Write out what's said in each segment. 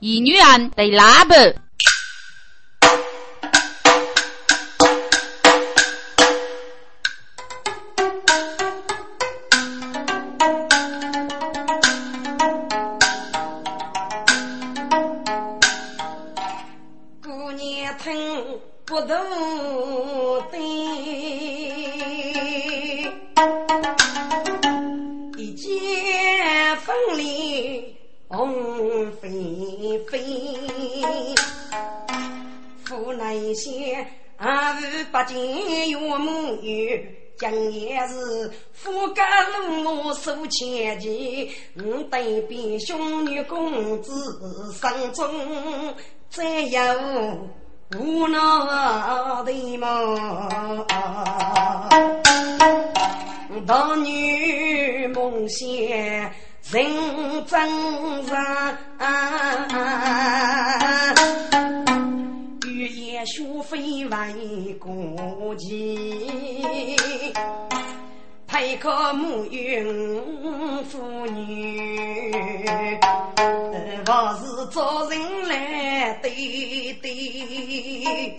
一女人被拉不？千骑，我对比兄女公子生中，再有无奈的梦。大女梦想人真上。学非为国计，配个母孕妇女，不是做人来对对。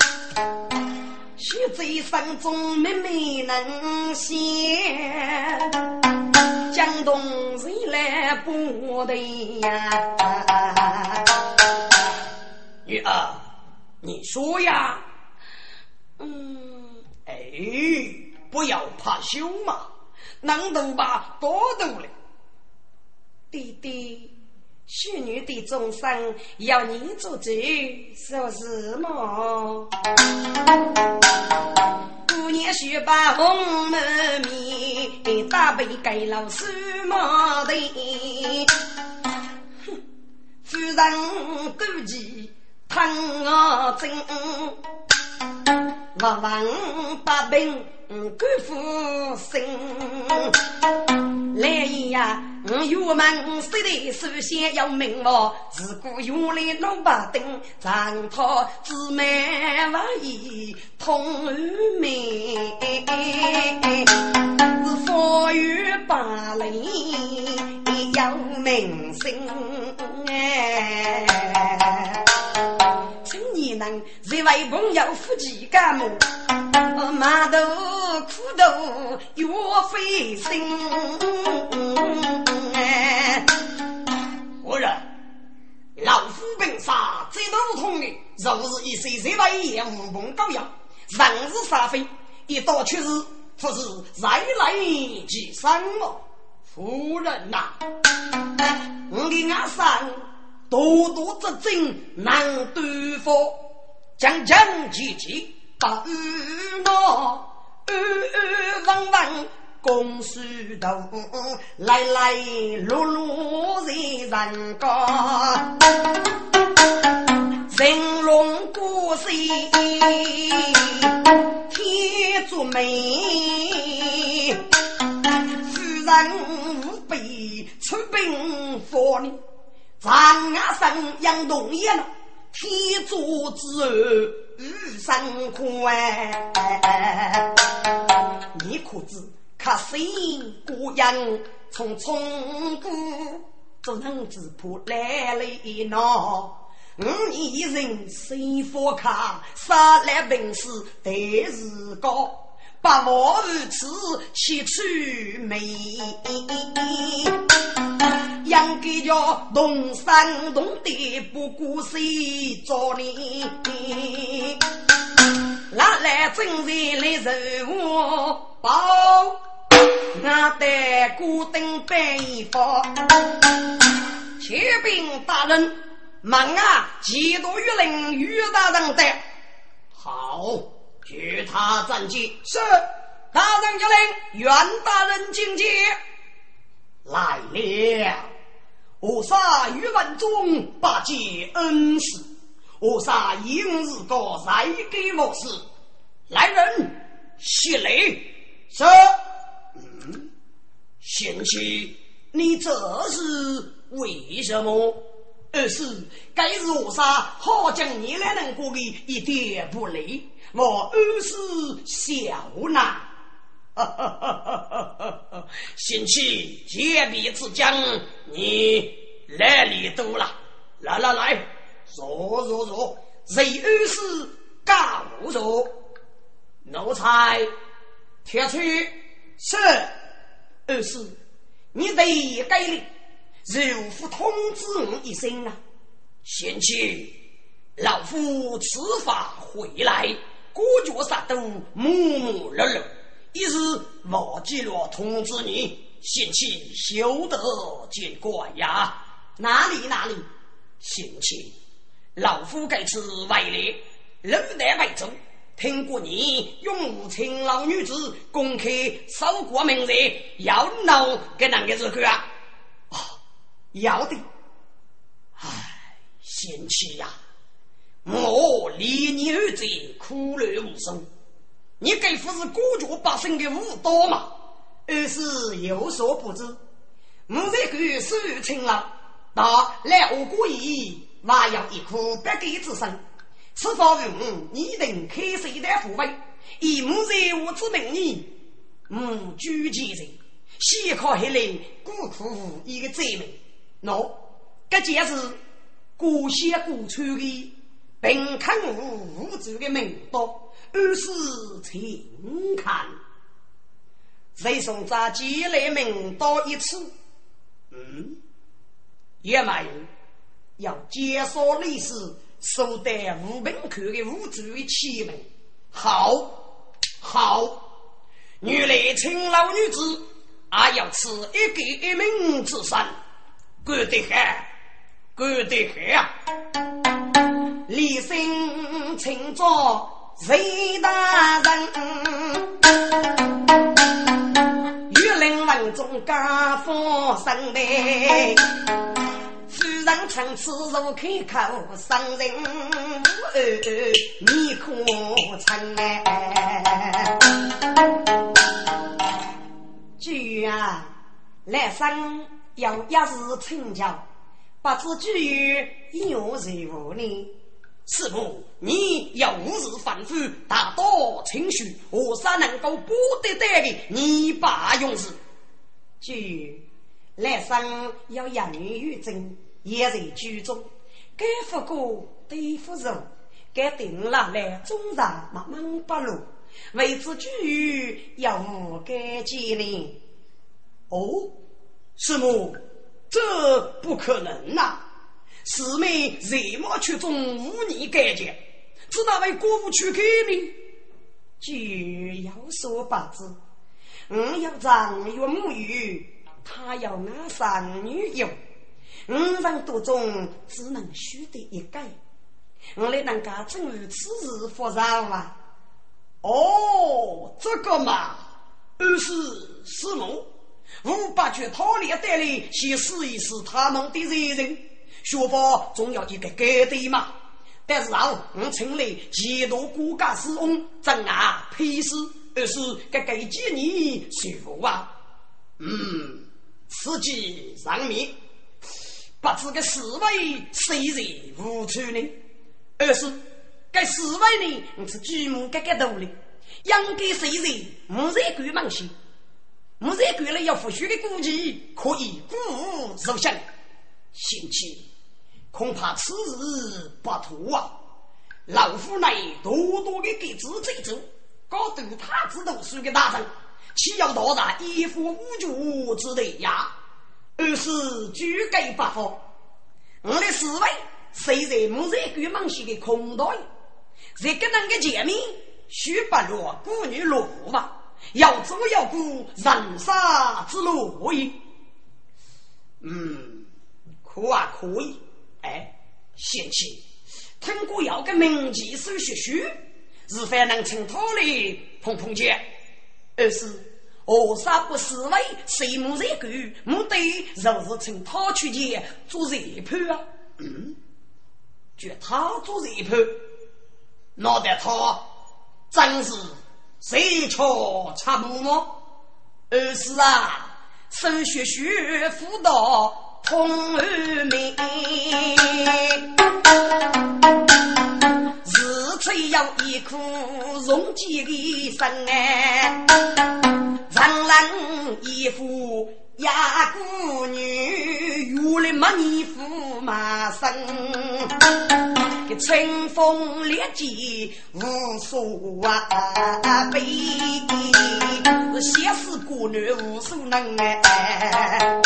须在山中妹妹能先，江东谁来不得呀？女儿。你说呀，嗯，哎，不要怕羞嘛，能斗吧，多斗了。弟弟，许女的终生要你做主，说是么？姑娘须把红满面，大杯给老师么的，哼，夫人妒忌。疼我真，不问百病敢负心。来呀，我岳门谁的首先要明我，自古原来老八丁，长他姊妹万一同命，是风雨百里要明心哎。你能在外朋友夫妻干么？马头苦头越费心。夫人，老夫本杀最头痛的，若是一岁岁外也无功高扬，人是杀非，一到去世，不是再来几生么？夫人呐，我的阿三。多多之争难对付，将将齐齐把雨落，雨雨汪汪共梳头，来来碌碌在人家，人龙过水天作美，夫人无备出兵伐你。长牙山杨东岩，天作之后雨生宽。你可知客心孤阳从从古，做人只怕来了一闹。五年人生佛卡，杀来本事得是高。百无如此，气出美。养给叫东山东地不顾谁做你？拿来真人来受我报，俺得孤灯白衣服。启禀大人，忙啊！几多玉令于大人的？好。据他战绩，是大人有令，袁大人进见。来了，我杀于文忠八戒恩师，我杀应日个才给莫事。来人，谢礼。是。嗯，贤妻，你这是为什么？二是该是我杀好将你来能过的一点不累。我二是小呐，贤妻，借笔之将，你来里多了。来来来，坐坐坐，谁二是干无坐？奴才铁锤是二是，你得改令，如夫通知我一声啊！贤妻，老夫此法回来，国脚杀都木木碌碌，一日忘记了通知你，贤妻休得见怪呀！哪里哪里，贤妻，老夫该次外来，六代外宗。听过你拥护勤劳女子，公开守国名人，要闹给哪个日子啊？啊，要的。唉，贤妻呀，我离你儿子苦乐无声，你该不是国家百姓的武刀吗？儿是有所不知，我这个手勤劳，到来我国意，还要一颗百给之身。此方人，你等开设一代护卫，以母在我之名义，母居其人，先考下来，孤苦一个罪名。喏，这件是古先古传的，并看无无主的名刀，而是请看。谁送咱寄来名刀一次？嗯，也没有，要介绍历史。收得五本口的五主的器皿，好，好，原来青老女子还要吃一个一名之身，过得很，过得很啊！立身请做谁大人？玉林文中家风生的。人称此如开口伤人，你可曾哎？句啊，来生要一日成交，不知句有何呢？师傅，你要五日反复，大道清虚，何啥能够不得得的？你把用事。句来生要养女于真。也在剧中，该副歌对付人，该定了来中上慢慢不露，为之剧要无该纪念。哦，师母，这不可能呐！师妹怎么去中无你改节？只那位国父去改呢？剧有所不知，我要长岳母语，他要俺三女友。五人多中，只能选得一个。我来能家正如此事发生吗？哦，这个嘛，二是师母，五八去讨猎带来，先试一试他们的热人。学法总要一个该对嘛。但是啊，我请来几多国家师翁，正啊配师，而是该给几年学佛啊。嗯，此计上面。不知个四位谁人无处呢？二是该四位呢？是举目格格多的，应该谁人木在鬼忙些？木在鬼了要复学的估计可以鼓舞入相。贤妻，恐怕此日不妥啊！老夫乃多多的给自己做，搞得他知读书的大人，岂要到达一夫五主之地呀？而是举改不法，我的侍卫虽在木在鬼忙西的空袋，在跟那个见面，须不落孤女落户吧？要走要过人杀之路也。嗯，可啊可以。哎，贤妻，听过要个名妓手学学，日饭能请他来碰碰见。而是。何啥不是为谁木热狗？目的就是趁他去见做热盘啊！嗯，就他做热盘，那得他真是谁巧插木吗？二是啊，手学学辅导通而明，日吹要一颗容积的心哎。长郎一副呀，姑女原来没你驸马生，春风烈箭无数啊悲，写死孤女无数能哎，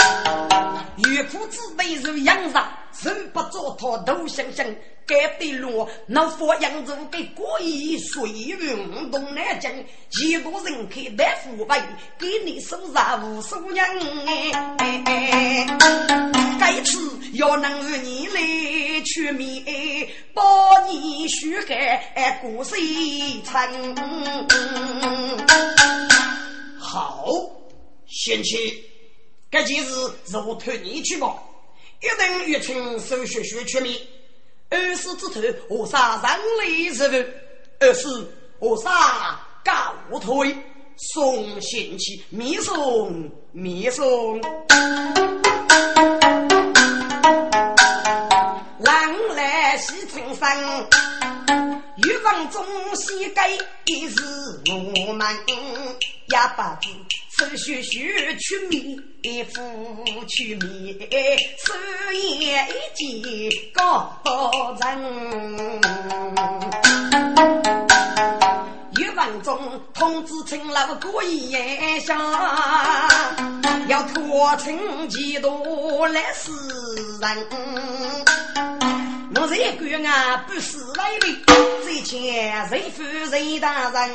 岳父子辈如养上，人不做他都想想。该对路，那佛扬州给过意水运动南京，几个人口大富贵，给你收入无数人哎。该次要能与你来取面，保你许海过水城。好，贤妻，该件事如托你去吧，一等月清手续学全面。二世之头，我杀人类之物？二世何杀告退？送贤妻，密送密送。狼来西城山，欲望中西改，一日我们哑巴子。手续续取米，夫取米，手也一件高人。一文中通知请老过夜下，要托请几多来死人。我这个啊不是来的，最前谁负谁大人。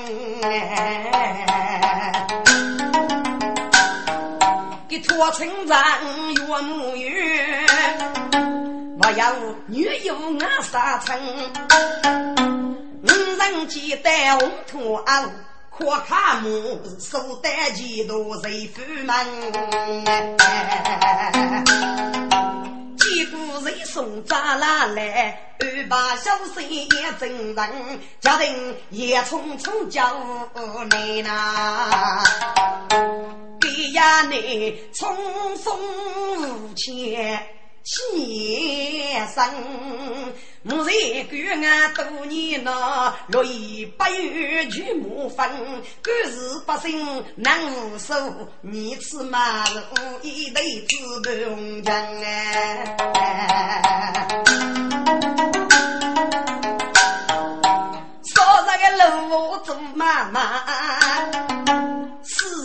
给托村长岳母远，我要女友俺杀城。五人几代红土昂，可看母手带几多谁夫门？几个人送扎拉来，二把小生也真人，家庭也匆匆叫来呐。给呀，你匆匆无前先生，我在关俺多年了，六一八月去木分，官事百姓难无数，你此马路一对子不强哎，少那个路做妈妈。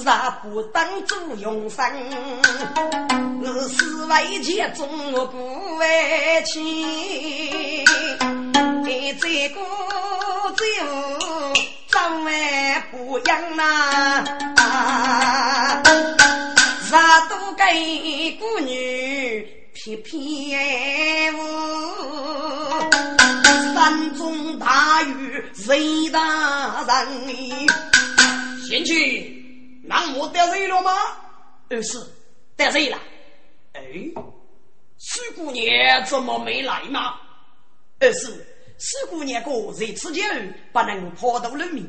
世上不当做永生，我是为钱中不为情。这个只有张万不养呐，啥都给姑女偏偏我。山中大雨谁大人？贤妻。那我得罪了吗？二是得罪了。哎，四姑娘怎么没来吗？二是四姑娘过在此间不能抛头露面，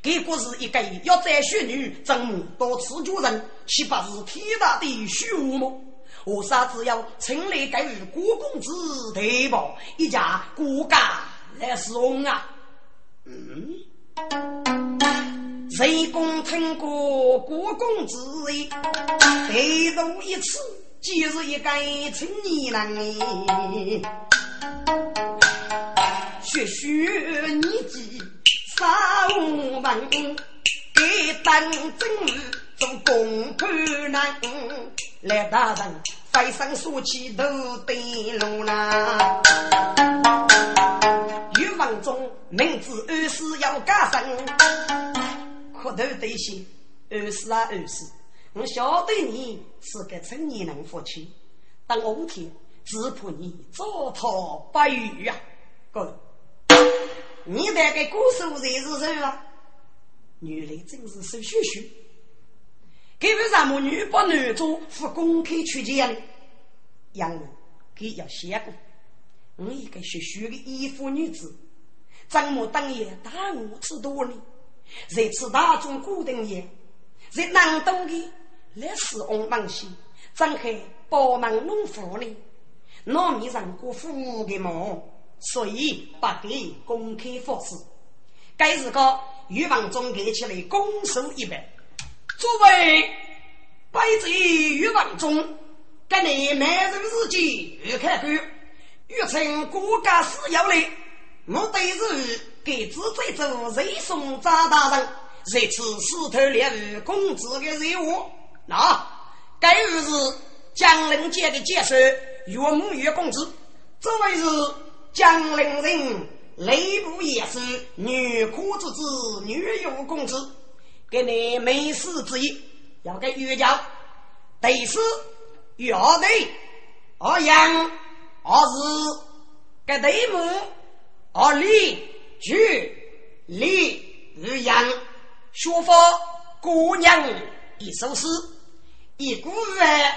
给国是一个要摘雪女正母多次主人，岂不是天大的虚无吗？我啥子要趁来给予郭公子对吧一家国家来送啊？嗯。谁公听过国公之意，再读一次，即是一个青年人。学学年纪三五文，给当真理做公判人。来大人，飞身说起都对路啦。欲望中明知二世要加身。磕头对心，二是啊二是，我晓得你是个成年人夫妻，但我天只怕你糟蹋不语呀！哥，你那个歌手才是谁啊？原来真是手学学，给为什么女扮男装不公开出见呢？因为给要写过，我一个学学的衣服女子，怎么当夜大我吃多呢？在此大众固定也，在南东的？历史红门西，张开包门农夫呢，糯米上过富的梦，所以不给公开发誓。该日个预防中给起来攻守一百，诸位百贼于王中，给你每人日记预看过，欲称国家事要来，目的是给自罪者瑞送张大人，这次石头猎物公子的任务。那该日是江陵界的解说岳母岳公子，这位是江陵人雷部也是女哭之子女岳公子，给你没事之意。要给岳家，第四岳队二杨二日给队目二李举李玉杨学佛姑娘一首诗，一古人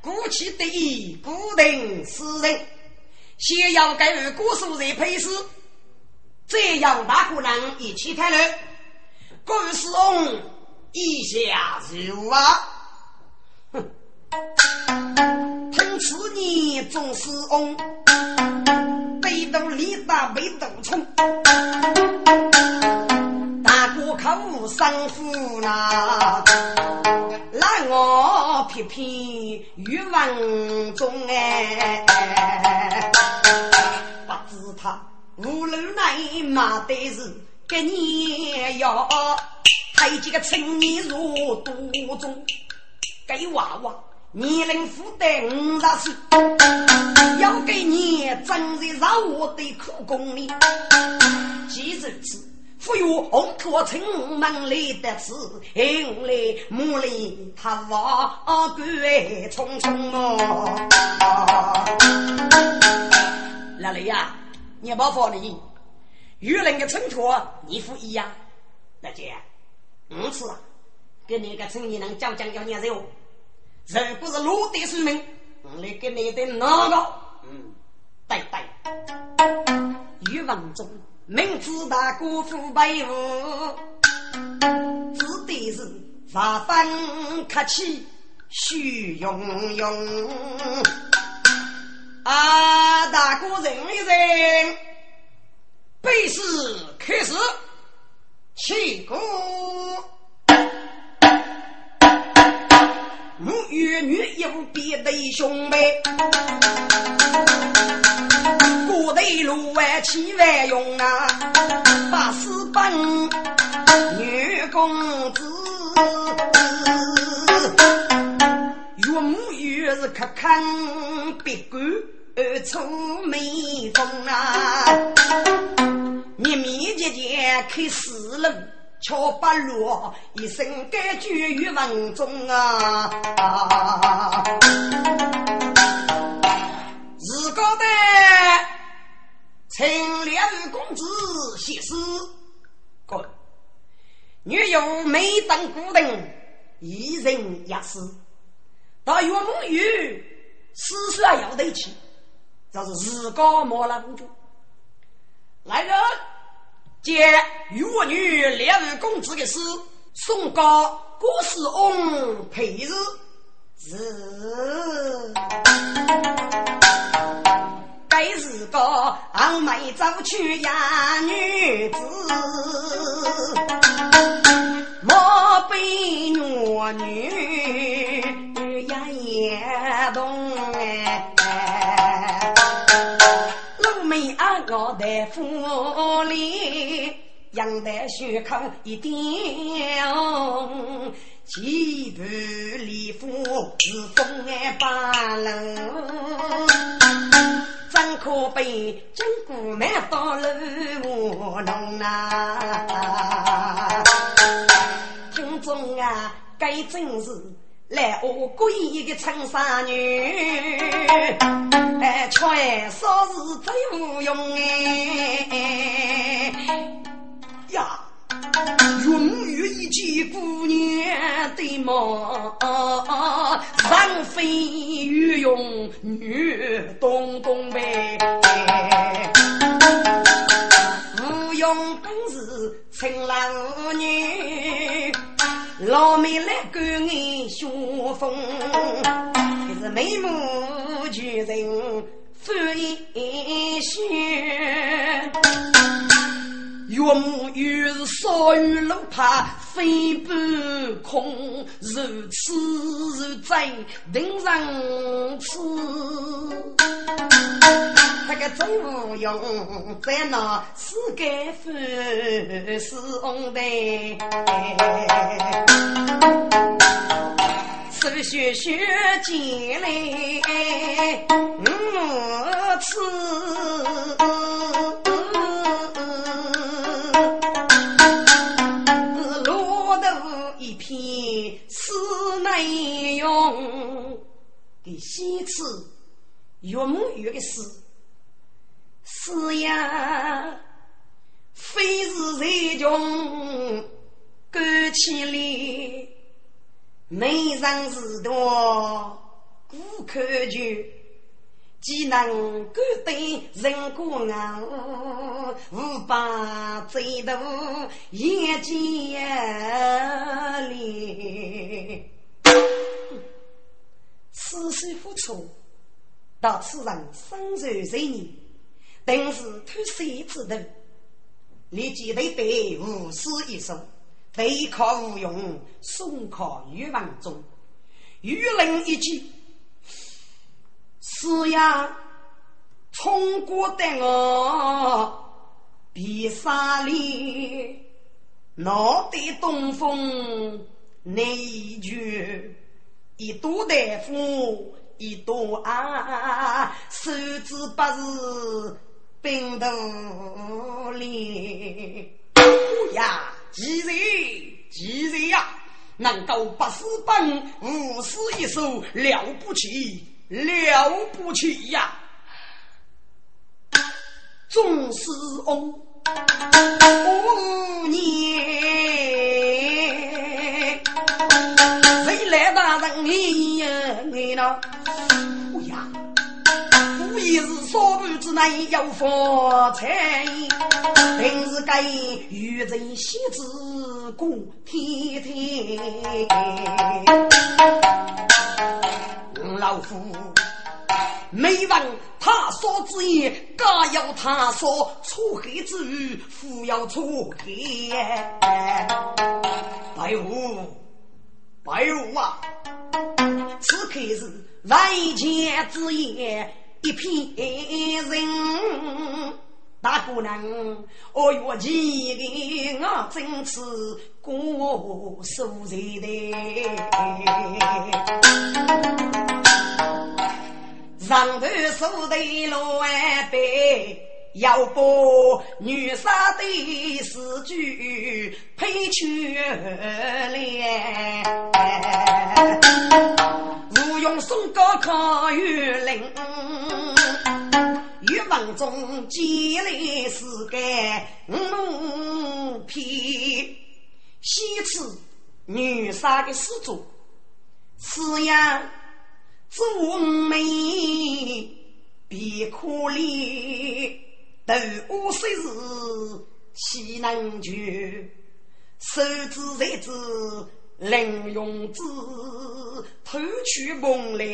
古气得意，古定诗人，先要给古书人配诗，这样大姑娘一起谈论，古诗翁。一下如啊，哼！听此你总是翁，背斗里打背斗冲，大哥口生父那，让我偏偏欲望中哎，不知他无路来马的是给你要。还几个青年入多中，给娃娃年龄负担五十岁，要给你真在让我的苦功里。既如此，富有红土城门里的字，因来母里他娃归匆匆哦。老雷呀，你包放你，与人的衬托你服一样，大姐。五次啊，给你个村里人讲讲要念肉，如果是落地水命，我来给你的哪个？嗯，对对，欲望中明知大姑父辈父，指的是十分客气，虚庸庸。啊，大姑认一认，背诗开始。起鼓，母与女有别对兄妹，古代路外七万用啊，八十八女公子，岳母越是可看别个出眉峰啊。面面姐姐开四路，敲八路，一生该居于文中啊！日高的陈两公子写诗，滚！女有没当孤等，一人一诗，到岳母与诗书要得起，这是日高莫了公主。来人，将岳女两位公子的诗送告郭世翁陪日。是，该是个昂眉走去呀女子，莫被岳女府里养的血口一点，几盘礼服是风眼八路，真可悲，真姑妹到了卧龙啊！听众啊，该真是。来，我故意一个春衫女，哎，穿少是最无用哎呀！云雨一见姑娘的貌，人非御用女东东呗，无用本事成老女。老妹来赶你相逢，可是眉目聚人翻一笑。岳母又是少于路怕飞不空，如此如在定上此。他个真无用，在那世界分是红的，手学学进来无此。内容的西次岳母岳的诗，是呀，非是人穷干起来，没人知道顾客就。既能够对人过啊，无把最多眼见里，此时付出，到此人生受罪孽，定是偷谁之徒？立即对白无私一说，对靠无用，送靠欲望中，愚人一句。是呀，冲过的我比沙里，闹得东风内绝，一朵大夫一朵啊，手指不是冰头里。呀，奇人奇人呀，能够不死本，无死一手，了不起。了不起呀！宗师翁五年，大人你呀？你呢？不呀，无疑是少妇之内有发财，平时该与人喜子过天天。老夫没问他说之言，家有他说出黑之语，夫要出黑。白虎，白虎啊！此刻是万千之言，一片人。大姑娘，我愿记给我真是过数日的。上头数的罗万倍，要把女杀的诗句配出来。如用松高考玉林，玉文中积累诗干五篇。西次女杀的诗作，此样。做美别可怜，斗我虽是岂能全？手指才知能用之，偷取梦来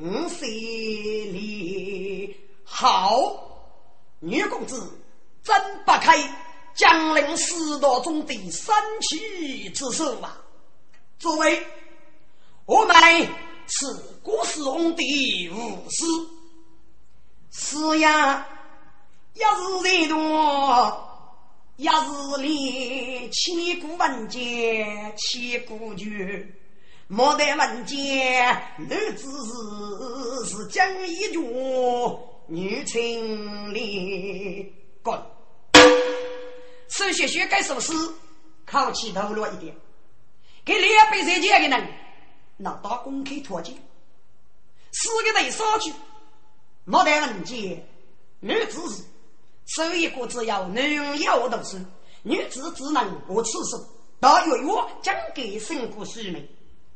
五岁里。好，女公子真不开江陵四道中的三奇之首啊！作为我们。是古时红的武士，是呀，一日人多，一日里千古文剑，千古绝。莫待文剑，男子是是将一绝，女青里滚。此学学该首诗，考起头落一点，给两百岁前的人。拿到公开脱节，四个人上去，莫谈文件，女子是手一个只要男要读书，女子只能我此手。到月月将给生活书名，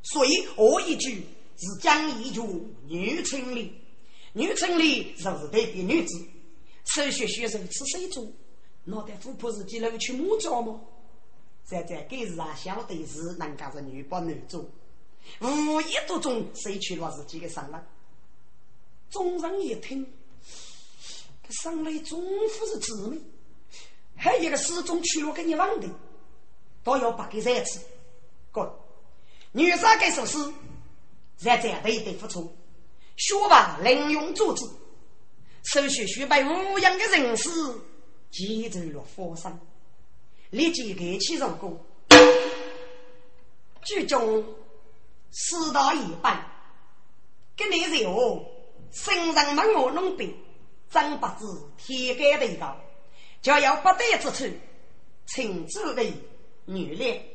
所以我一句是讲一句女春里，女春里就是代表女子。手学学生吃水煮，脑袋富婆是几楼去木匠吗？在在该是啊，晓得是人家是女扮男装。无意当中，谁去了自己的伤了？众人一听，上来终夫是姊妹，还有一个始终去了给你忘的，都要把给再次。哥，女生该首诗，在这样的一对付出，学吧能用组织，手续须被无样的人士记住了佛山，立即给起入歌，剧中四大一半，给你肉身上没我弄病，张八字天干的高。就要不得之处，请诸位女烈。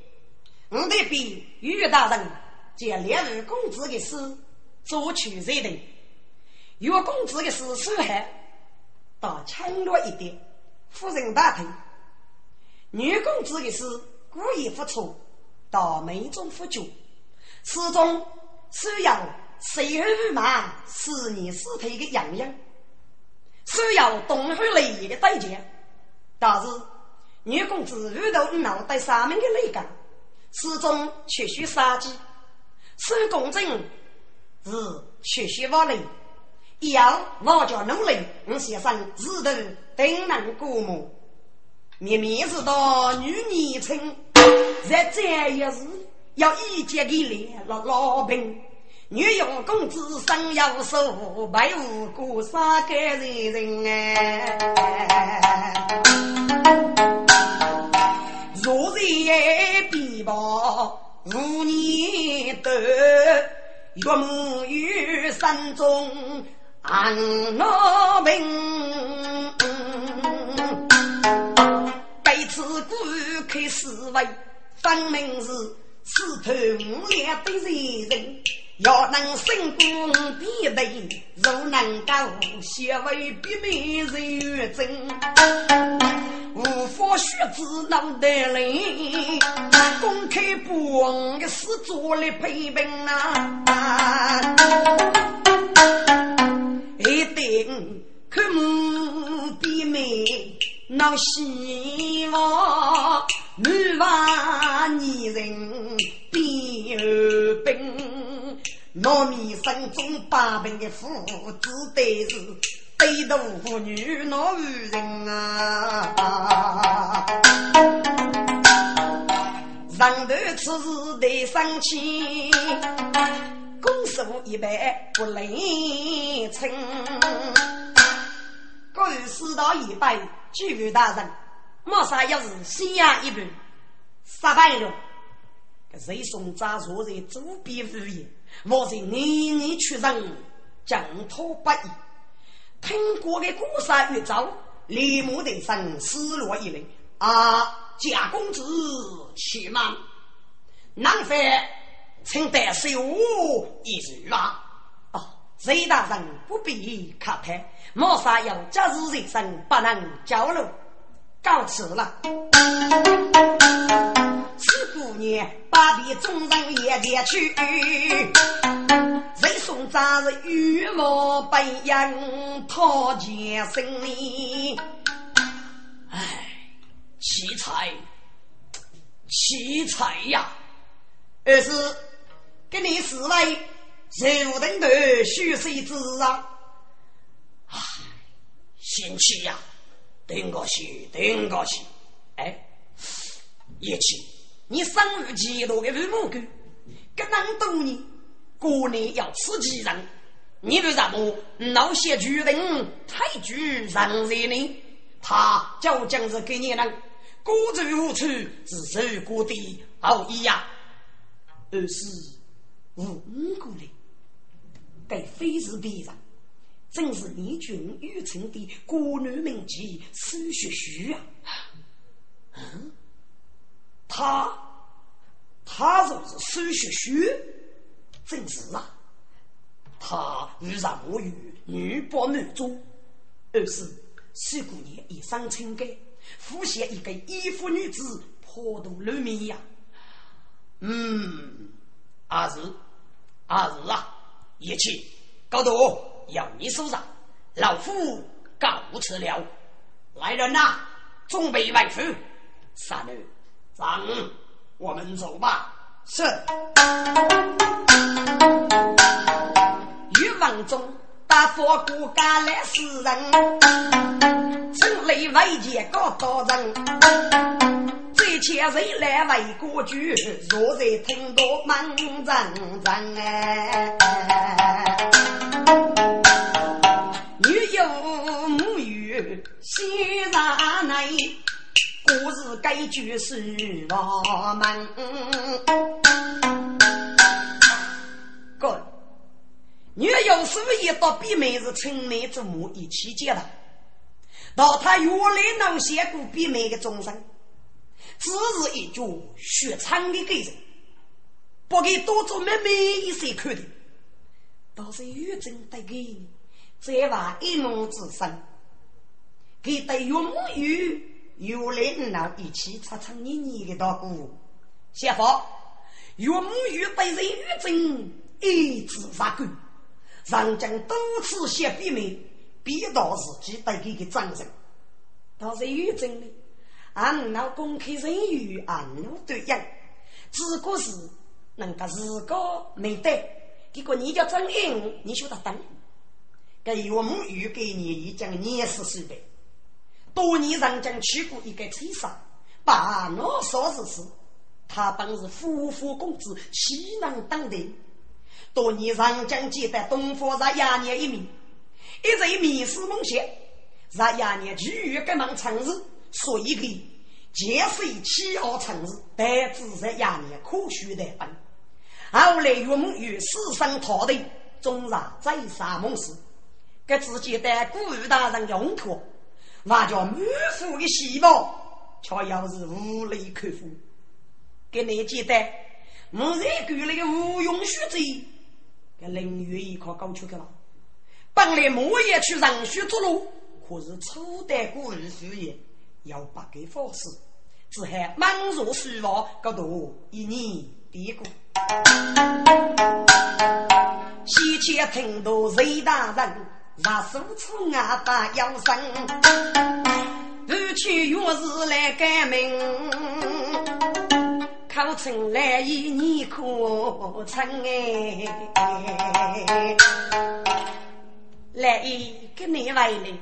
我得比玉大人借两位公子的诗作曲认定，岳公子的诗书还到轻略一点，夫人大听。女公子的诗故意不错，到眉中不绝，诗中需要谁而不满，是你尸体的样样，需要东海雷的代价。但是，女公子遇到脑袋上面的雷杆，始终却需杀鸡。手工正是却需瓦雷，一样我叫努力，我先生日头定能过目。面面是道女年轻，在这一日要一结的脸老老平。女用公子生有手，白无辜杀个人人哎。若日必报五年多，岳母于山中安乐平。被此故开思维，分明是四头五脸的人人。要能成功必备，若能够学为必美人缘真，无法学子脑袋灵，公开不忘的事做来陪伴啊！一定看目必美，闹希望女娃女人必有病。糯米生中八品的父子，对是对头妇女闹人啊！上头此事得生气，公守一般不能称。各位四道一拜，举位大人，马上要是西洋一半，杀败了。这谁送杂坐在左边屋檐？我是年年出人，将托不易。听过的故事越早，立马的生失落一类。啊，贾公子且慢，难非请代受一句啊？哦，隋大人不必客态，莫杀要今日人生不能交流，告辞了。姑娘把别众人也别去，人送杂日羽毛白杨讨前生哩。唉，奇才，奇才呀！二是给你四位柔等的虚岁子啊！唉，贤妻呀，等个去，等个去，哎，叶青。你生于极乐的父母狗，跟人多年，过年要吃鸡人，你为什么闹些巨人太巨人人呢？他究竟是给你人孤注无处，自受过的好意呀？而是无辜的，该非是别人，正是你军玉成的国女名妓苏学虚啊！嗯。他，他就是苏学学，正是啊。他与让我与女扮男装，而是四姑娘一身清干，敷现一个衣服女子破肚露面呀。嗯，阿是阿是啊，一切高度由你手上，老夫告辞了。来人呐，准备完夫，三女。上，我们走吧。是。欲望中，大佛骨干来死人，城里为见高大人，这前谁来为国君？若在听到门人人哎，女有母语西上内，故事该句是我们。哥，女有师也到比妹子青梅竹马一起结了。到他原来能写过比美的终身，只是一句学唱的个人，不给多做妹妹一些看的，倒是玉真得给你，再话一梦之声，给得永远有来能一起吵吵你你的大鼓，谢福，永远被人玉真一直杀过，人将多次写比美。逼到自己得给个掌声，倒是有真的。俺那公开人与俺那对应，只不过是能够自个没得，结果你叫真硬，你晓得等。给我们预给你已经年十岁的，多年人将去过一个车上，把那说是事，他本是夫妇公子，岂能当的？多年人将记得东方在亚年一名。一直迷失梦想，让亚年拒于革命城市，所以给结识七号城市，但只在亚年科学的本。后来岳母与师生讨论，终让再三梦死，给自己的古玉大人用途，挖掘满腹的细胞，却又是无力克服。给你记得，我在给那个无用学者，给林月一块搞出去了。本来莫也去人血之路，可是初代古人事业要不给法师，只还满若虚妄，高度一年低过。西前听到谁大人，若手出阿爸要生，不去月日来改名，考成来一年可成哎。来一个你来临，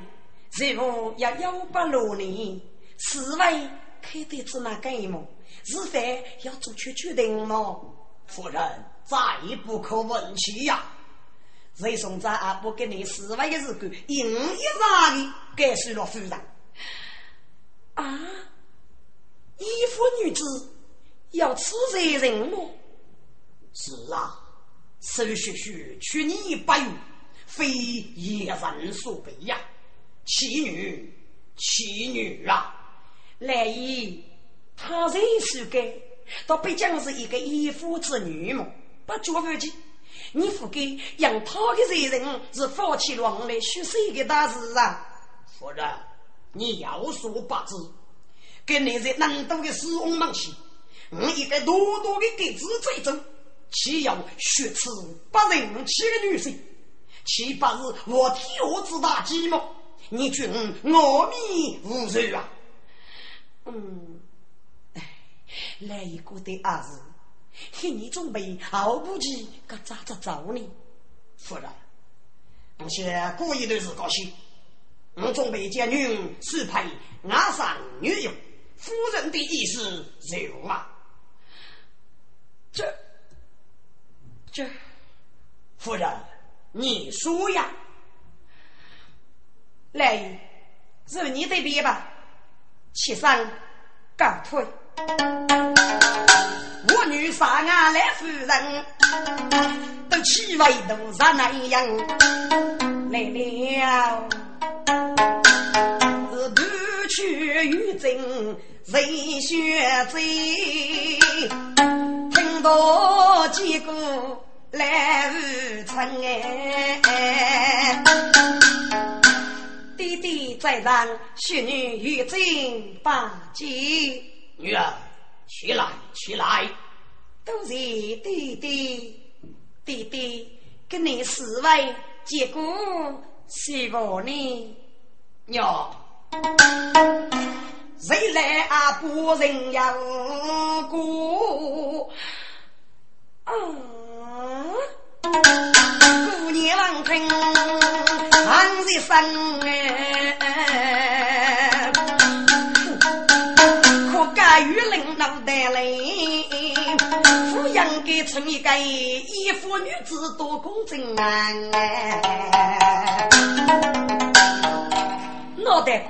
任务要幺八六年，四位开得芝麻盖么？是非要做出决定吗？夫人再不可问起呀！谁送在阿不给你四万一日干，硬一扎的该是了夫人啊！一夫女子要此责任吗？是啊，手续续去你不用。非一人所为呀，妻女，妻女啊！来意，他人是该，倒毕竟是一个义父之女嘛，不做不起。你不给养他的责任，是放弃了我来许谁的大事啊？夫人，你有所不知，跟你在南都的死亡门前，我一个多多的给子追走，岂有血耻不人气的女性？岂不是我天下之大计吗？你君我命无罪啊！嗯，哎，来一个的儿子，给你准备好不及，可咋着走呢？夫人，我先过一段时间去。我准备将女许配阿上女用，夫人的意思如啊？这这，夫人。你说呀，来，是你这边吧，起身，告退。我女上岸来夫人，都气味都是那样。来了，是断去玉贞人血罪，听到几个。来无春哎，弟弟在上，许女与朕把酒。女儿，起来，起来。都是弟弟，弟弟跟你四位结果是我呢？娘，谁来啊？不人要过。嗯。姑娘闻听，喊一声哎，脑袋里，抚养给成一个一夫女子多公正啊！脑袋瓜。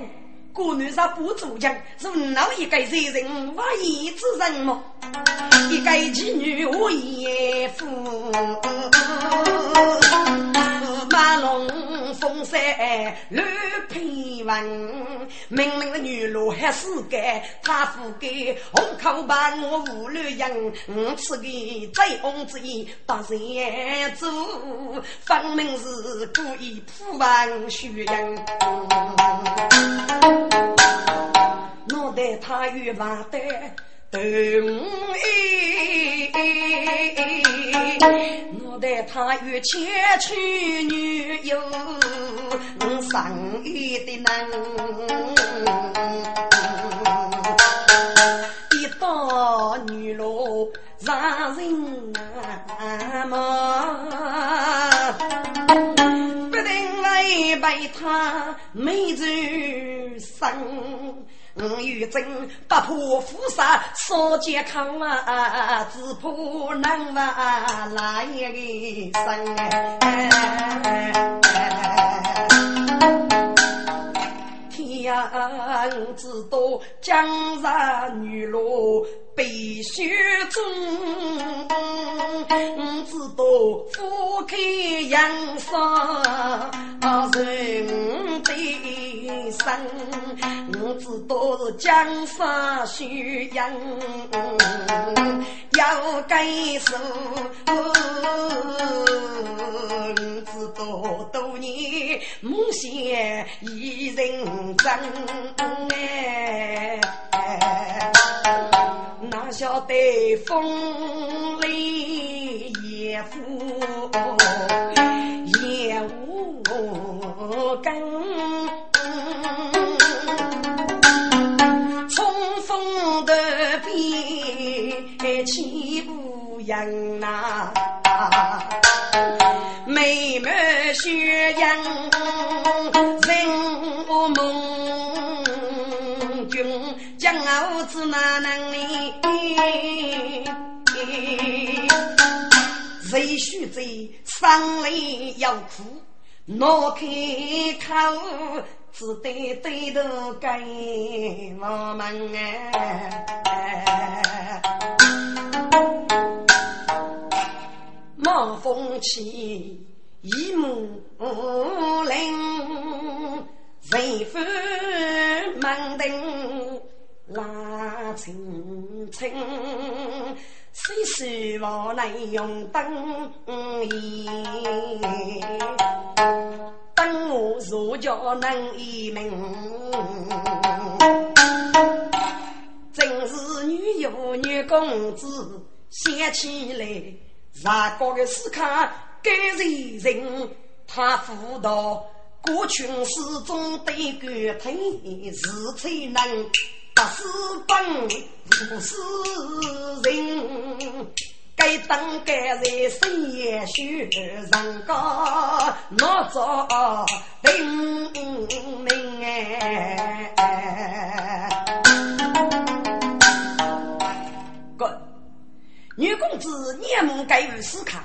姑女上不做强，如老一个贼人，我一之人么？一个妓女我也夫，龙风山乱平文，明明的女路还是该他富给红口把我无乱养，我吃个醉翁之意不人做，分明是故意破坏虚人。脑袋他与万代斗哎，脑袋他与前去女友生意的难，一到女路让人难嘛，不定来被他美子生。我与真不怕虎杀，少健康啊，只怕能把来个生。天涯知道江山女落碧血中，知道夫开阳上人的生，我知道是江山需养，要该受。知道多年梦想已认真哎，哪晓得风里也富也无根，冲锋的边起不扬呐。妹妹血样哪能理？谁须在伤里要哭？挪开口，只得对头给我们哎。冒风起，一目灵，随风满灯拉青青，谁是我来用灯一？灯我如叫能一明，正是女有女公子想起来。上高的思考，该人人他辅导，过群始终对个听，是才能不是本，不是人。该当该在深夜学人高，哪做明明哎。女公子年暮该于思考，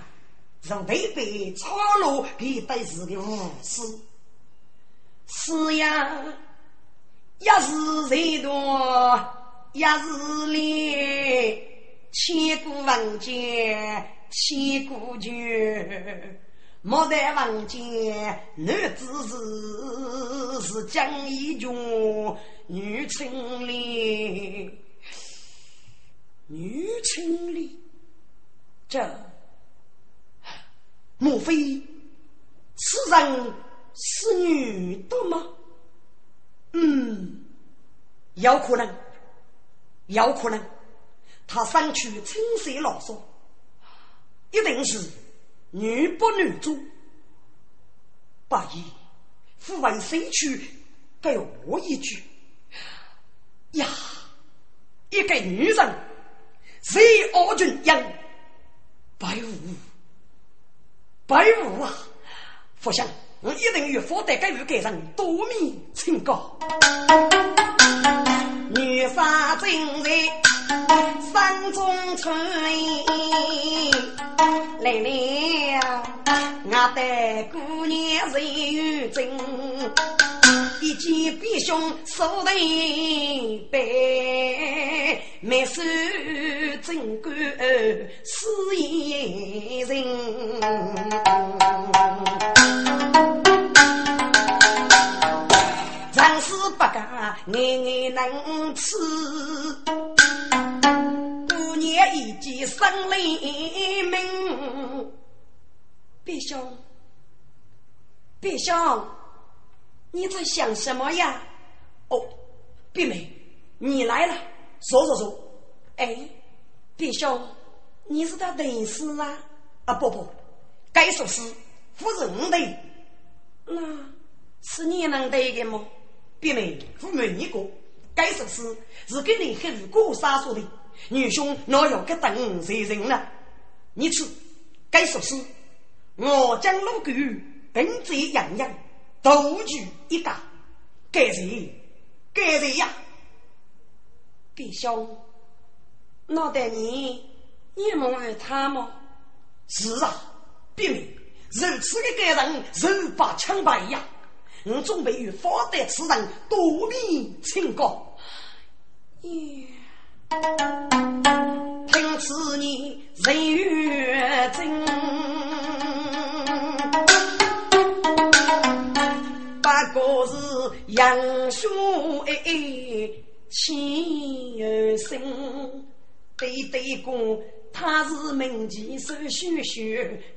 从台北草路给得是个无事。是呀，一是人多，一是恋，千古万劫，千古绝。莫待望见男子是是江一军，女青莲。女青里，这莫非此人是女的吗？嗯，有可能，有可能，他身躯青色老少，一定是女不女主。不义，父为身躯该我一句呀，一个女人。谁傲君养白虎？白虎啊！佛像，我一定与佛德给予给人多面清高。女杀正人中春，来了，我的姑娘人缘真，一见弟兄手提杯，没手真干是一人。是不敢眼眼能吃。年一见生雷鸣，别兄，别兄，你在想什么呀？哦，别妹，你来了，说说说。哎，别兄，你是他等事啊？啊不不，该说是夫人的。那是你能得的吗？别妹，不瞒你过，该说是是给你黑过杀说的。女兄哪有个等谁人呢？你去该说是，我将老狗本子样样都举一个，该谁？该谁呀？弟兄，那得你你蒙爱他吗？是啊，别人如此的个人，如把枪败呀！我准备与方德此人多面请告。耶。听此言人缘真，不过是杨兄哎亲儿生，对对公他是门前手秀秀，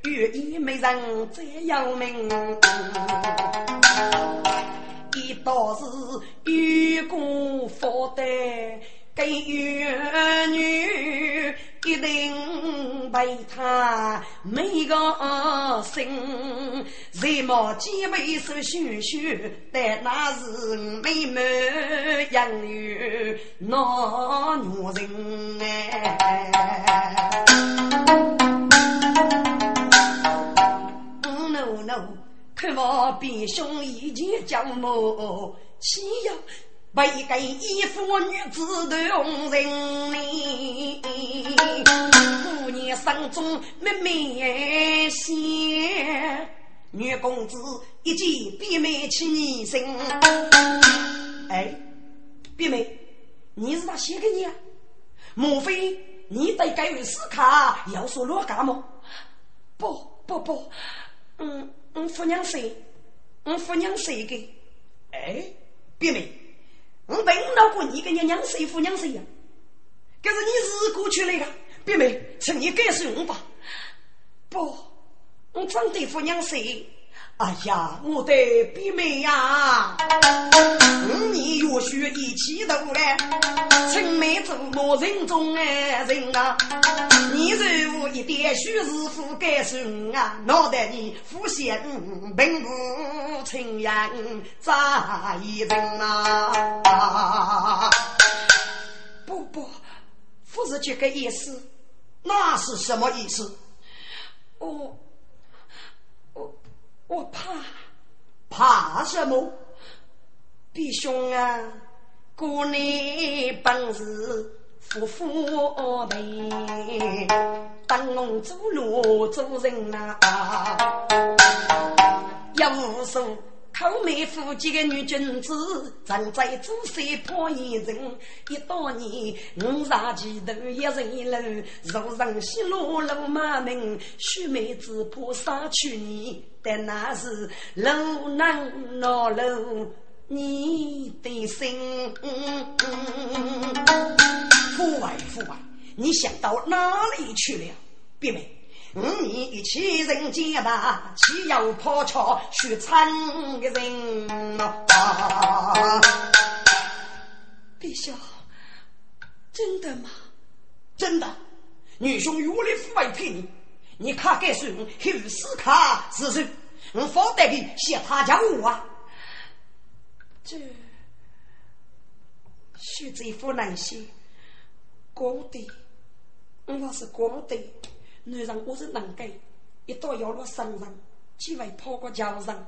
愿意美人再要命。一道是愚公福德。给儿女一定为他每个心，谁？莫几位是秀秀，但那是美满养育那女人哎。no no，可我比兄一见叫母亲呀。为给一夫女子同人命，姑娘心中妹妹心，女公子一见必美起你心。哎，别妹，你是哪写给你啊？莫非你对该位斯卡要说乱干吗？不不不，嗯嗯，夫娘谁？嗯，夫娘谁给？哎，别妹。我问老过你跟你娘谁服娘谁呀？可是你是过去来的，别妹，请你告诉我吧。不，我真的夫娘谁？哎呀，我的毕妹呀，你越学一起头嘞，青梅竹马人中爱人啊，你如一点虚实不该顺啊，脑袋你浮现并不清扬咋一人啊？不不，不是这个意思，那是什么意思？我我。我怕，怕什么？弟兄啊，过年本是夫妇的，当我做奴做人啊，要无数。后面夫妻的女君子，正在做水破一人。一多年五十几头一人楼，如人西路路马门，须眉子怕杀去你，但那是路难恼路你的心。父爱父爱，你想到哪里去了，别妹？五年一起人间吧，岂有破桥去参的人啊！陛下，真的吗？真的，女兄与我的父爱陪你，你看该说黑斯卡是谁？我方得的写他家我啊！这徐贼夫难写，光的，我是光的。男人我是能干，一到要落身上，几位跑过桥上，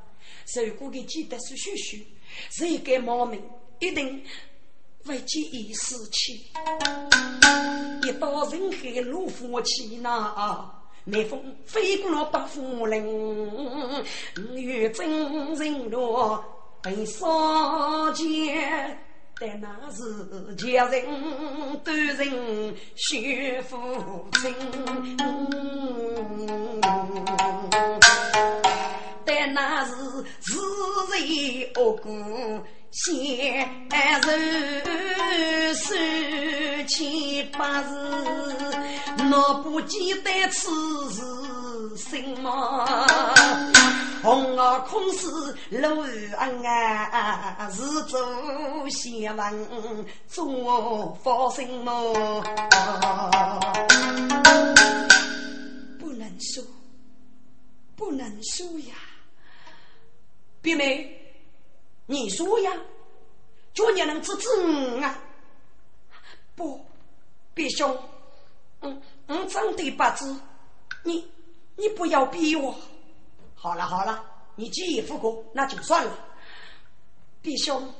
如果给记得是许许，谁敢冒名，一定会记一死去。一到人海路夫妻那，南风飞过了八府岭，与真人罗被烧劫。但那是家人对人学父亲，但那是自人恶果先人手千八字，我不记得此事什么。红袄空是路安啊，是做先文做发生么？不能说，不能说呀！别妹，你说呀，叫你能治治我啊？不，别兄，嗯嗯，真的不知，你你不要逼我。好了好了，你既已复国，那就算了。弟兄，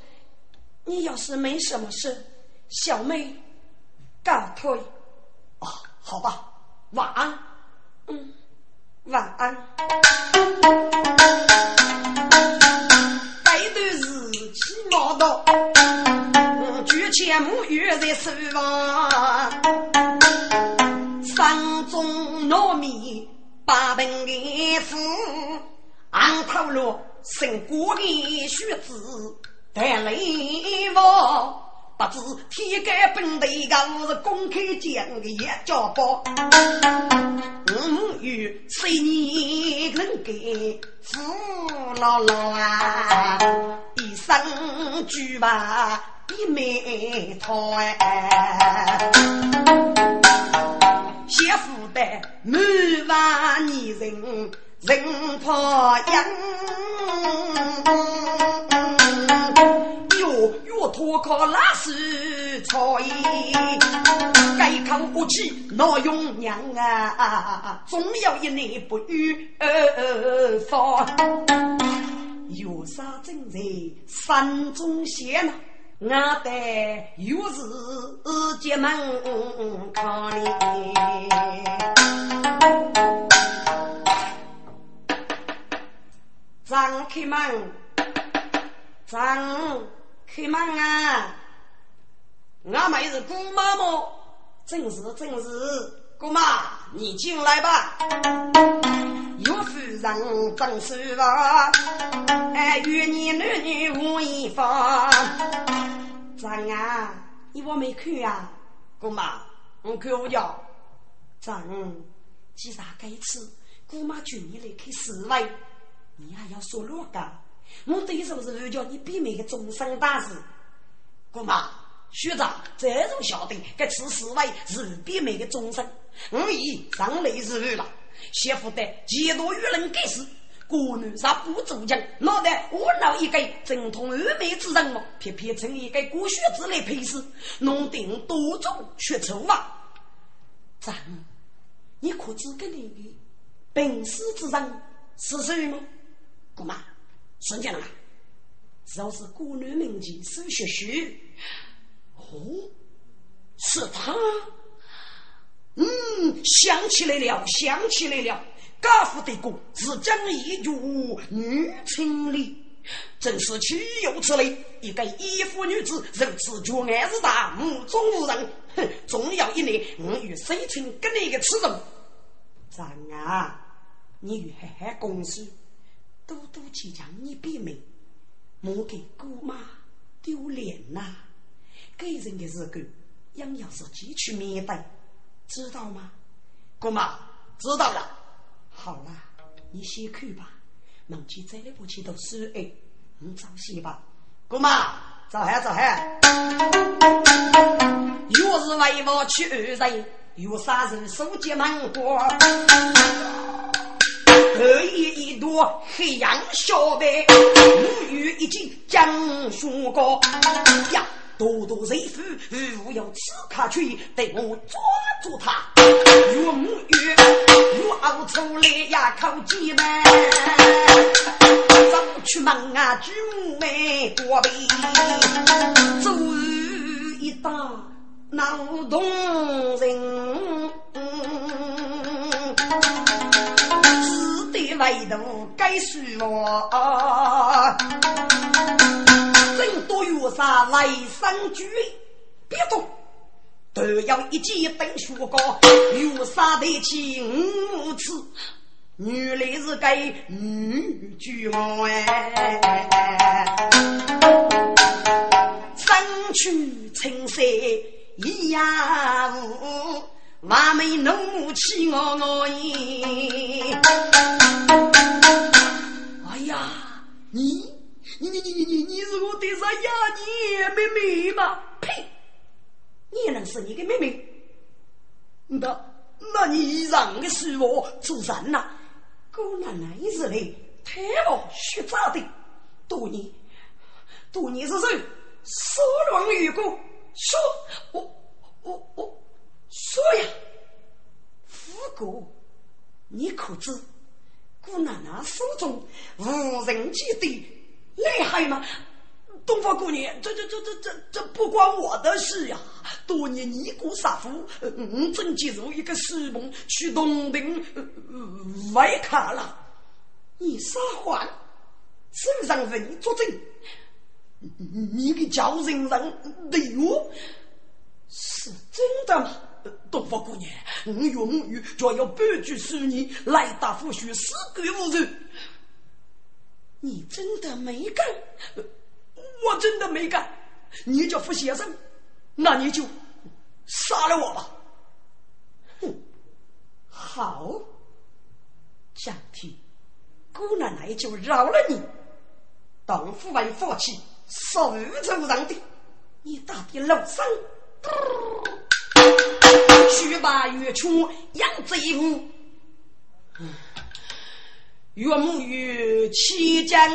你要是没什么事，小妹告退。哦，好吧，晚安。嗯，晚安。举钱木鱼在手上，山中糯米。八盆的书，昂头罗生过的须子，但雷王不知天干本地个是公开讲的也叫包。五月谁年能给父老老啊？一生举把一眉头哎。媳妇的满万女人，人怕养。哟哟，脱靠拉丝菜，该口不起闹用娘啊！总有一年不遇放，有啥正在山中闲呢？我得又是进门看你，张开门，张开门啊！俺妹是姑妈么？正是正是，姑妈你进来吧。有夫人正是吧？哎，与你男女无一方。张啊，你我没看啊，姑妈，我看我叫张。既然该次姑妈叫你来开侍卫，你还要说哪个？我对手是叫你避免个终身大事。姑妈，学长这种晓得，该吃侍卫是避免个终身。我已上雷日了，媳妇的几多与人该死。国女啥不足将，脑袋我脑一个正统峨眉之人么？偏偏成一个古学之类配饰，弄定多种缺错啊！张，你可知个你的本事之人是谁吗？姑妈，孙家人，要是国女名妓苏学学，哦，是他。嗯，想起来了，想起来了。家父的功是将一句女情理，真是岂有此理！一个义妇女子如此绝爱之大，目中无人。哼，总要一年，我与谁情跟你个吃人？张啊，你与海海公事，多多去将你别名，莫给姑妈丢脸呐！给人的日子，样样是几去面对，知道吗？姑妈，知道了。好了，你先去吧。梦见再来不去读书哎，你早些吧。姑妈，早嗨早嗨。又是为我去二人，又杀人手接芒果，二爷一朵黑羊小白，五月一斤江雪糕呀。多多人夫，如要刺客去，得我抓住他。越母越越熬出来呀，口鸡门，走出门啊，举目没过背，走一打闹动人，为奴该输我。真多有啥来生聚，别动，都要一记登雪高，有啥得起五次。原来是给女巨魔哎，身躯青色一呀无，完美怒气我我耶！你你你你你你是我的啥呀？你妹妹吗？呸！你能是你的妹妹？那那你让个是我做人呐？姑奶奶一日来，太老虚扎的，多年，多年是谁？少龙与公说，我我我说呀，夫哥，你可知姑奶奶手中无人机的厉害吗？东方姑娘，这这这这这这不关我的事呀！多年尼姑杀夫，嗯，正进入一个师梦，去东陵外看了。你撒谎，是让人作证。你给叫人人对我是真的吗？东方姑娘，我岳母与就要半句十年来大夫婿，死鬼无人。你真的没干？我真的没干，你叫付先生，那你就杀了我吧。哼，好，江天，姑奶奶就饶了你。当夫为夫妻，手足上的，你到底老三，去把岳穷养贼母，岳母与妻将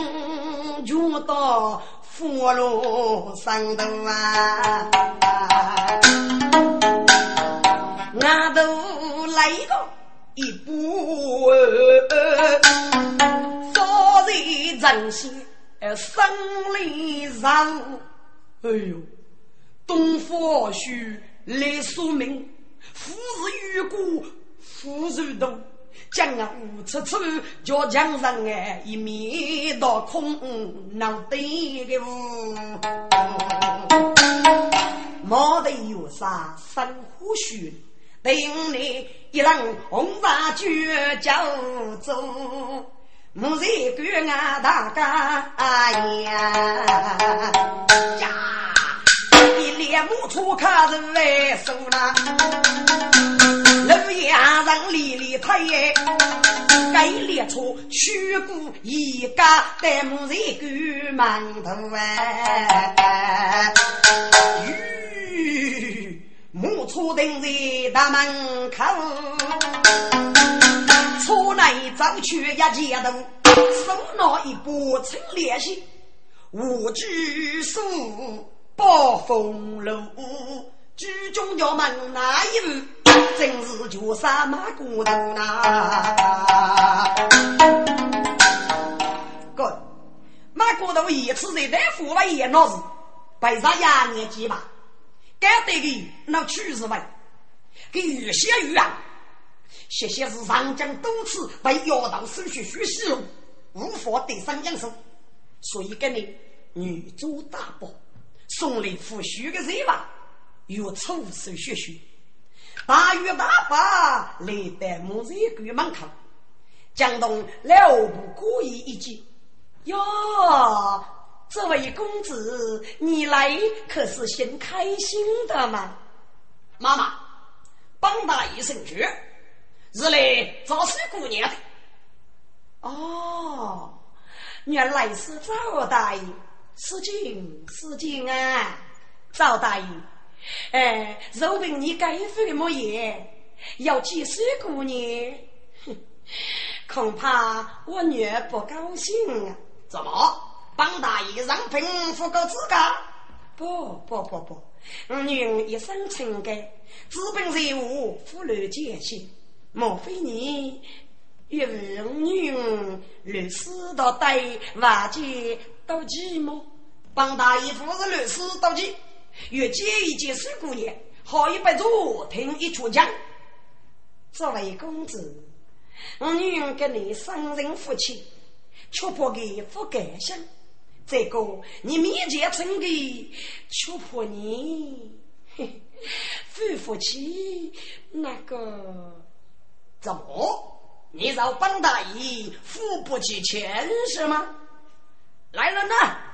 军到。佛路上头啊，俺都来个一步，早在人心胜利上。哎呦，东方须来说明，富是玉骨，富是多。江啊，无处处叫江上哎，一面倒空，脑袋的雾。莫得有啥生活须，等你一人红纱卷脚走，莫在管俺大家呀。呀，脸木粗看是来手了。楼阳人里里太，该列出曲骨一家，戴木人干馒头哎。吁，木车停在大门口，车内走去一街头，手拿一把青莲线，无拘束暴风路。举中叫门那一步，真是就杀马骨头呐！哥，马骨头一次在大夫了也闹事，背上压年纪吧，该得的那去是吧？给越写越暗，谢谢是上将多次被妖道手续学习了，无法对上养生，所以给你女主大宝送来复须的热吧。有出手学学，大雨大把来到木材馆门口，江东了不过意一句：“哟，这位公子，你来可是先开心的吗？”妈妈，帮大一声去，是来找水姑娘的。哦，原来是赵大爷，失敬失敬啊，赵大爷。哎，若凭你该副的模样，要见水姑娘，恐怕我女儿不高兴啊！怎么，帮大爷让贫富够资格？不不不不，我女一生清干，资本财务富乐艰辛，莫非你与我女律师到带瓦解到寂寞？帮大爷不是律师到几？越见一见水姑娘，好一百桌听一出讲。作为公子，我女人跟你生人夫妻，却怕给不感想。这个你面前称的，却怕你夫夫妻那个怎么？你让本大爷付不起钱是吗？来人呐！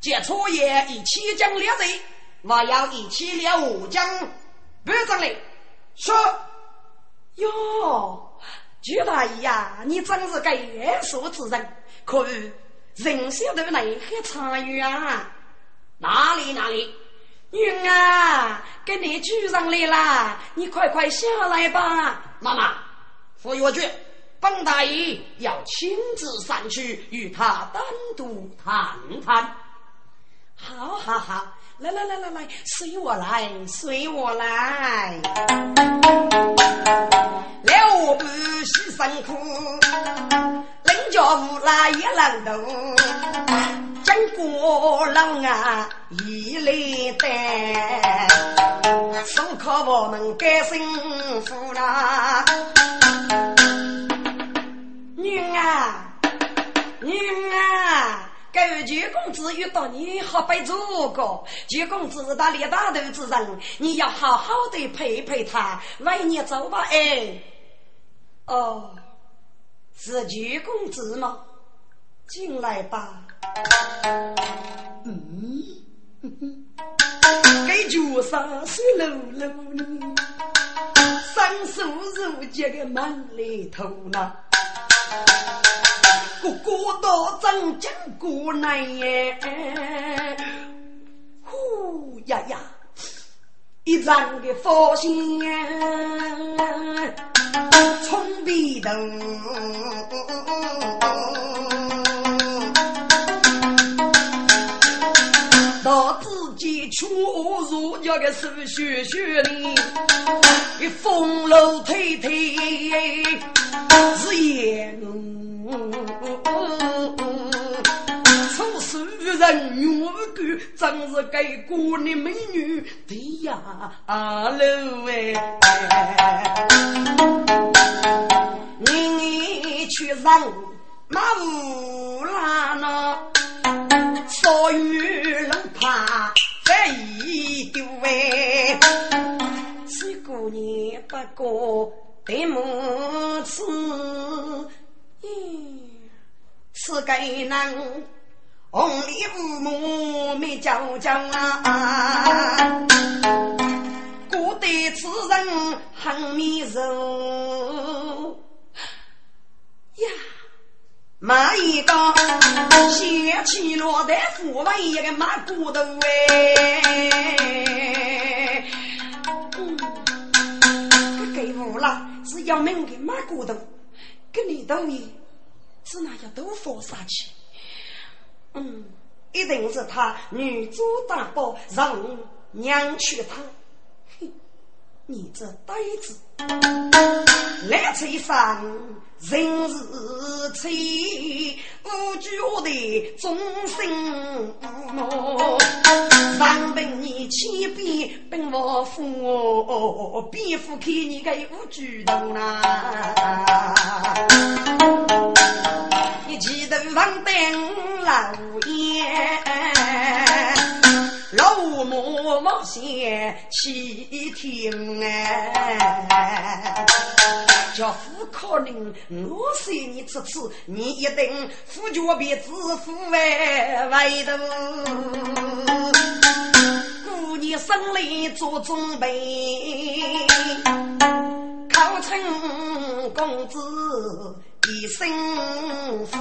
接初夜一起将两人，我要一起了五将班长嘞。说哟，朱大爷呀，你真是个严肃之人，可人小头来很参与啊！哪里哪里，女啊，给你举上来啦！你快快下来吧，妈妈。傅岳军，本大爷要亲自上去与他单独谈谈。好好好，来来来来来，随我来，随我来。了不起辛苦，人家无赖也能懂。经过冷啊，一来担，手靠我们该幸福啦。女啊，女啊，狗九公子遇到你好被做过，九公子是他立大头之人，你要好好的陪陪他，为你走吧哎。哦，是九公子吗？进来吧。嗯，给脚上水溜溜的，伸手入脚的满里头呢。哥哥到正经过来耶，呼呀呀，一张的佛像，冲鼻头，出入家的手雪雪里，一风楼推推，日夜。出世人缘高，真是给国的美女的呀喽喂！你去人马乌拉呢，所有人怕这一丢喂，是姑娘不过对母子。嗯，此该人红里乌木没叫叫啊，古代此人很迷人，买一个掀起落袋富问一个马骨头哎，嗯，给我了是要命的马骨头。跟你斗你，只那要都放下去。嗯，一定是他女主大宝让娘娶他。你这呆子！来吹上人是吹，无惧我的终身无诺。上本你千遍本我父，便夫看你个无举动啦！你记得上等老爷。老母望仙齐听哎，叫夫可能我随你吃吃，你一定夫脚别自负哎，外头姑娘生来做准备，考成公子一生福。